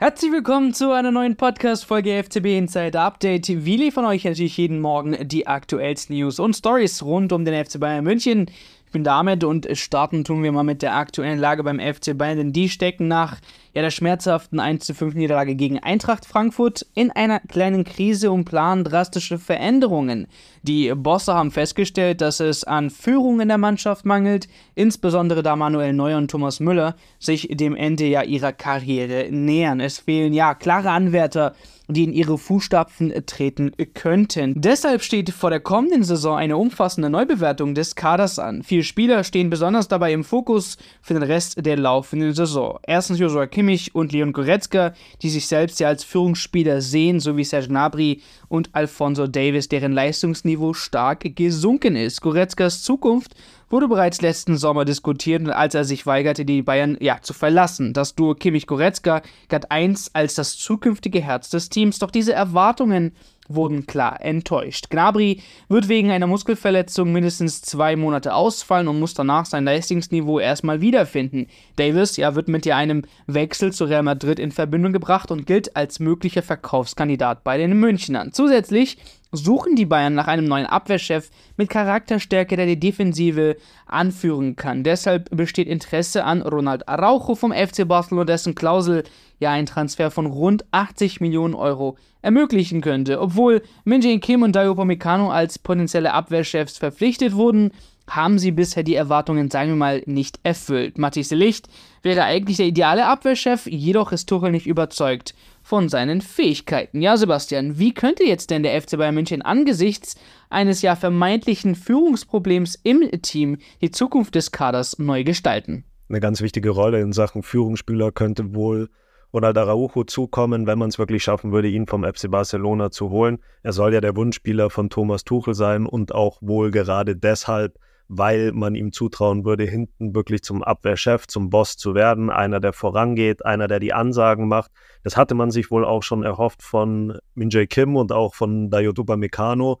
Herzlich willkommen zu einer neuen Podcast-Folge FCB Insider Update. Wir liefern euch natürlich jeden Morgen die aktuellsten News und Stories rund um den FC Bayern München. Ich bin damit und starten tun wir mal mit der aktuellen Lage beim FC Bayern, denn die stecken nach ja, der schmerzhaften 1 5 Niederlage gegen Eintracht Frankfurt in einer kleinen Krise und planen drastische Veränderungen. Die Bosse haben festgestellt, dass es an Führung in der Mannschaft mangelt, insbesondere da Manuel Neuer und Thomas Müller sich dem Ende ja ihrer Karriere nähern. Es fehlen ja klare Anwärter die in ihre Fußstapfen treten könnten. Deshalb steht vor der kommenden Saison eine umfassende Neubewertung des Kaders an. Vier Spieler stehen besonders dabei im Fokus für den Rest der laufenden Saison. Erstens Joshua Kimmich und Leon Goretzka, die sich selbst ja als Führungsspieler sehen, sowie Serge Gnabry und Alfonso Davis, deren Leistungsniveau stark gesunken ist. Goretzkas Zukunft wurde bereits letzten Sommer diskutiert, als er sich weigerte, die Bayern ja, zu verlassen. Das Duo Kimmich-Goretzka galt eins als das zukünftige Herz des Teams, doch diese Erwartungen wurden klar enttäuscht. Gnabry wird wegen einer Muskelverletzung mindestens zwei Monate ausfallen und muss danach sein Leistungsniveau erstmal wiederfinden. Davis ja, wird mit einem Wechsel zu Real Madrid in Verbindung gebracht und gilt als möglicher Verkaufskandidat bei den Münchnern. Zusätzlich suchen die Bayern nach einem neuen Abwehrchef mit Charakterstärke, der die Defensive anführen kann. Deshalb besteht Interesse an Ronald Araujo vom FC Barcelona, dessen Klausel ja einen Transfer von rund 80 Millionen Euro ermöglichen könnte. Obwohl Minjin Kim und Dayo Pomecano als potenzielle Abwehrchefs verpflichtet wurden, haben sie bisher die Erwartungen, sagen wir mal, nicht erfüllt. Matthias Licht wäre eigentlich der ideale Abwehrchef, jedoch ist Tuchel nicht überzeugt von seinen Fähigkeiten. Ja, Sebastian, wie könnte jetzt denn der FC Bayern München angesichts eines ja vermeintlichen Führungsproblems im Team die Zukunft des Kaders neu gestalten? Eine ganz wichtige Rolle in Sachen Führungsspieler könnte wohl Ronald Araujo zukommen, wenn man es wirklich schaffen würde, ihn vom FC Barcelona zu holen. Er soll ja der Wunschspieler von Thomas Tuchel sein und auch wohl gerade deshalb weil man ihm zutrauen würde, hinten wirklich zum Abwehrchef, zum Boss zu werden, einer, der vorangeht, einer, der die Ansagen macht. Das hatte man sich wohl auch schon erhofft von Minjay Kim und auch von Dayotuba Meccano.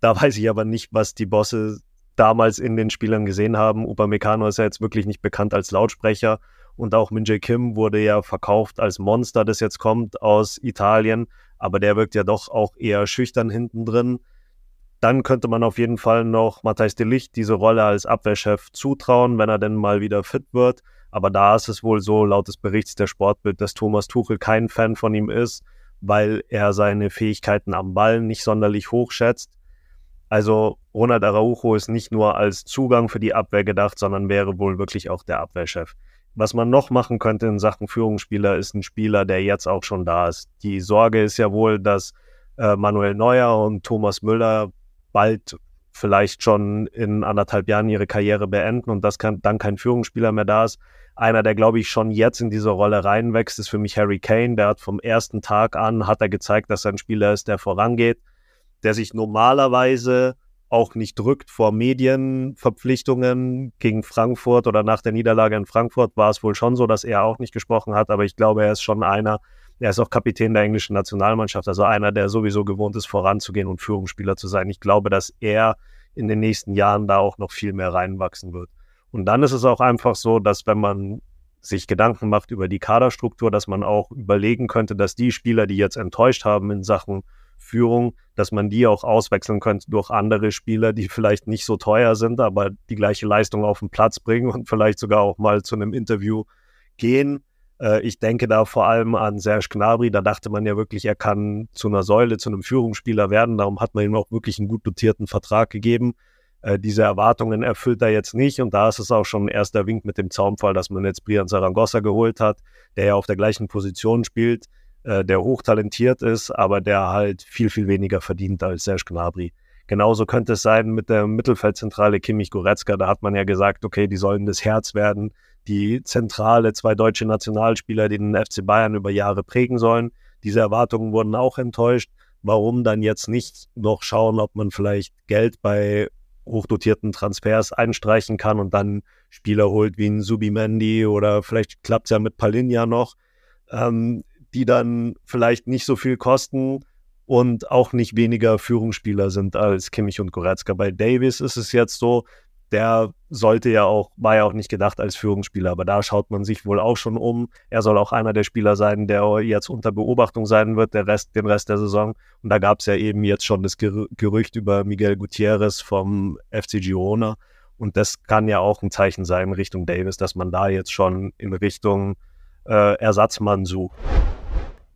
Da weiß ich aber nicht, was die Bosse damals in den Spielern gesehen haben. Upamecano ist ja jetzt wirklich nicht bekannt als Lautsprecher und auch Minjay Kim wurde ja verkauft als Monster, das jetzt kommt aus Italien, aber der wirkt ja doch auch eher schüchtern hinten drin. Dann könnte man auf jeden Fall noch Matthijs de Licht diese Rolle als Abwehrchef zutrauen, wenn er denn mal wieder fit wird. Aber da ist es wohl so, laut des Berichts der Sportbild, dass Thomas Tuchel kein Fan von ihm ist, weil er seine Fähigkeiten am Ball nicht sonderlich hoch schätzt. Also Ronald Araujo ist nicht nur als Zugang für die Abwehr gedacht, sondern wäre wohl wirklich auch der Abwehrchef. Was man noch machen könnte in Sachen Führungsspieler, ist ein Spieler, der jetzt auch schon da ist. Die Sorge ist ja wohl, dass äh, Manuel Neuer und Thomas Müller bald vielleicht schon in anderthalb Jahren ihre Karriere beenden und dass kann, dann kein Führungsspieler mehr da ist. Einer, der glaube ich schon jetzt in diese Rolle reinwächst, ist für mich Harry Kane. Der hat vom ersten Tag an, hat er gezeigt, dass er ein Spieler ist, der vorangeht, der sich normalerweise auch nicht drückt vor Medienverpflichtungen gegen Frankfurt oder nach der Niederlage in Frankfurt war es wohl schon so, dass er auch nicht gesprochen hat, aber ich glaube, er ist schon einer, er ist auch Kapitän der englischen Nationalmannschaft, also einer, der sowieso gewohnt ist, voranzugehen und Führungsspieler zu sein. Ich glaube, dass er in den nächsten Jahren da auch noch viel mehr reinwachsen wird. Und dann ist es auch einfach so, dass wenn man sich Gedanken macht über die Kaderstruktur, dass man auch überlegen könnte, dass die Spieler, die jetzt enttäuscht haben in Sachen Führung, dass man die auch auswechseln könnte durch andere Spieler, die vielleicht nicht so teuer sind, aber die gleiche Leistung auf den Platz bringen und vielleicht sogar auch mal zu einem Interview gehen äh, ich denke da vor allem an Serge Gnabry. Da dachte man ja wirklich, er kann zu einer Säule, zu einem Führungsspieler werden. Darum hat man ihm auch wirklich einen gut dotierten Vertrag gegeben. Äh, diese Erwartungen erfüllt er jetzt nicht. Und da ist es auch schon ein erster Wink mit dem Zaumfall, dass man jetzt Brian Saragossa geholt hat, der ja auf der gleichen Position spielt, äh, der hochtalentiert ist, aber der halt viel, viel weniger verdient als Serge Gnabry. Genauso könnte es sein mit der Mittelfeldzentrale Kimmich Goretzka. Da hat man ja gesagt, okay, die sollen das Herz werden die Zentrale, zwei deutsche Nationalspieler, die den FC Bayern über Jahre prägen sollen. Diese Erwartungen wurden auch enttäuscht. Warum dann jetzt nicht noch schauen, ob man vielleicht Geld bei hochdotierten Transfers einstreichen kann und dann Spieler holt wie ein Subimendi oder vielleicht klappt es ja mit Palinja noch, ähm, die dann vielleicht nicht so viel kosten und auch nicht weniger Führungsspieler sind als Kimmich und Goretzka. Bei Davis ist es jetzt so, der sollte ja auch, war ja auch nicht gedacht als Führungsspieler, aber da schaut man sich wohl auch schon um. Er soll auch einer der Spieler sein, der jetzt unter Beobachtung sein wird, der Rest, den Rest der Saison. Und da gab es ja eben jetzt schon das Gerücht über Miguel Gutierrez vom FC Girona. Und das kann ja auch ein Zeichen sein in Richtung Davis, dass man da jetzt schon in Richtung äh, Ersatzmann sucht.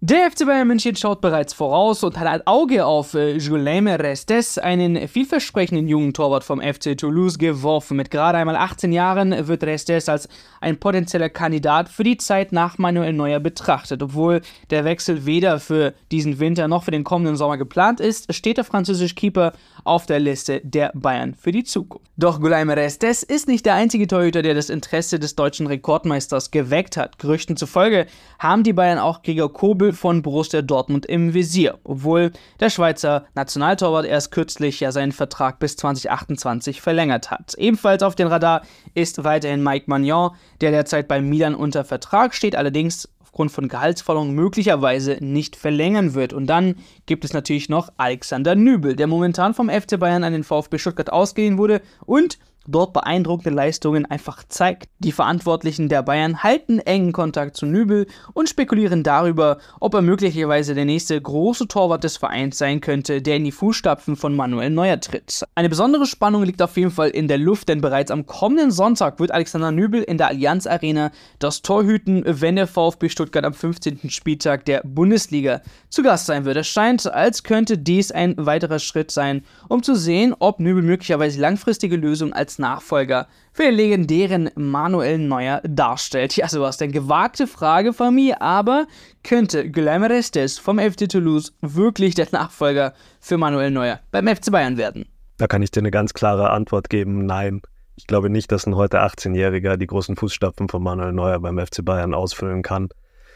Der FC Bayern München schaut bereits voraus und hat ein Auge auf äh, Julien Restes, einen vielversprechenden jungen Torwart vom FC Toulouse, geworfen. Mit gerade einmal 18 Jahren wird Restes als ein potenzieller Kandidat für die Zeit nach Manuel Neuer betrachtet. Obwohl der Wechsel weder für diesen Winter noch für den kommenden Sommer geplant ist, steht der französische Keeper auf der Liste der Bayern für die Zukunft. Doch Gulaim Restes ist nicht der einzige Torhüter, der das Interesse des deutschen Rekordmeisters geweckt hat. Gerüchten zufolge haben die Bayern auch Gregor Kobel von Borussia Dortmund im Visier, obwohl der Schweizer Nationaltorwart erst kürzlich ja seinen Vertrag bis 2028 verlängert hat. Ebenfalls auf dem Radar ist weiterhin Mike Magnon, der derzeit bei Milan unter Vertrag steht, allerdings aufgrund von Gehaltsforderungen möglicherweise nicht verlängern wird. Und dann gibt es natürlich noch Alexander Nübel, der momentan vom FC Bayern an den VfB Stuttgart ausgeliehen wurde und dort beeindruckende Leistungen einfach zeigt. Die Verantwortlichen der Bayern halten engen Kontakt zu Nübel und spekulieren darüber, ob er möglicherweise der nächste große Torwart des Vereins sein könnte, der in die Fußstapfen von Manuel Neuer tritt. Eine besondere Spannung liegt auf jeden Fall in der Luft, denn bereits am kommenden Sonntag wird Alexander Nübel in der Allianz Arena das Tor hüten, wenn der VfB Stuttgart am 15. Spieltag der Bundesliga zu Gast sein wird. Es scheint, als könnte dies ein weiterer Schritt sein, um zu sehen, ob Nübel möglicherweise langfristige Lösungen als als Nachfolger für den legendären Manuel Neuer darstellt. Ja, sowas, eine gewagte Frage von mir, aber könnte Guilherme Restes vom FC Toulouse wirklich der Nachfolger für Manuel Neuer beim FC Bayern werden? Da kann ich dir eine ganz klare Antwort geben, nein. Ich glaube nicht, dass ein heute 18-Jähriger die großen Fußstapfen von Manuel Neuer beim FC Bayern ausfüllen kann.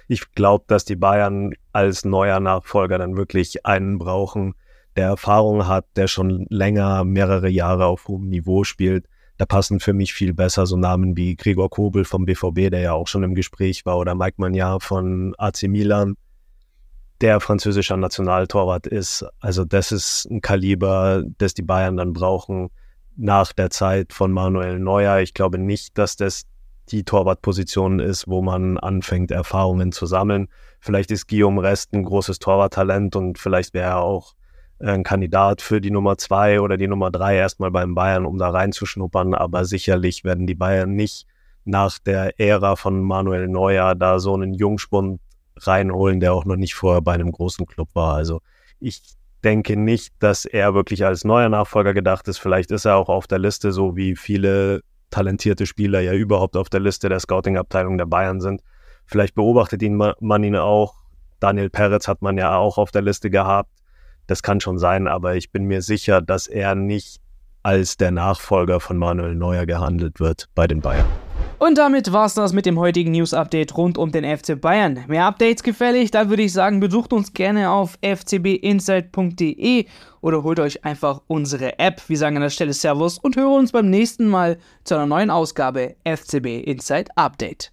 Ich glaube, dass die Bayern als neuer Nachfolger dann wirklich einen brauchen, der Erfahrung hat, der schon länger mehrere Jahre auf hohem Niveau spielt. Da passen für mich viel besser so Namen wie Gregor Kobel vom BVB, der ja auch schon im Gespräch war, oder Mike Magnard von AC Milan, der französischer Nationaltorwart ist. Also das ist ein Kaliber, das die Bayern dann brauchen nach der Zeit von Manuel Neuer. Ich glaube nicht, dass das die Torwartposition ist, wo man anfängt, Erfahrungen zu sammeln. Vielleicht ist Guillaume Rest ein großes Torwarttalent und vielleicht wäre er auch ein Kandidat für die Nummer zwei oder die Nummer drei erstmal beim Bayern, um da reinzuschnuppern. Aber sicherlich werden die Bayern nicht nach der Ära von Manuel Neuer da so einen Jungspund reinholen, der auch noch nicht vorher bei einem großen Club war. Also ich denke nicht, dass er wirklich als neuer Nachfolger gedacht ist. Vielleicht ist er auch auf der Liste, so wie viele talentierte Spieler ja überhaupt auf der Liste der Scouting-Abteilung der Bayern sind. Vielleicht beobachtet ihn man ihn auch. Daniel Peretz hat man ja auch auf der Liste gehabt. Das kann schon sein, aber ich bin mir sicher, dass er nicht als der Nachfolger von Manuel Neuer gehandelt wird bei den Bayern. Und damit war's das mit dem heutigen News-Update rund um den FC Bayern. Mehr Updates gefällig? Dann würde ich sagen, besucht uns gerne auf fcbinsight.de oder holt euch einfach unsere App. Wir sagen an der Stelle Servus und hören uns beim nächsten Mal zu einer neuen Ausgabe FCB Insight Update.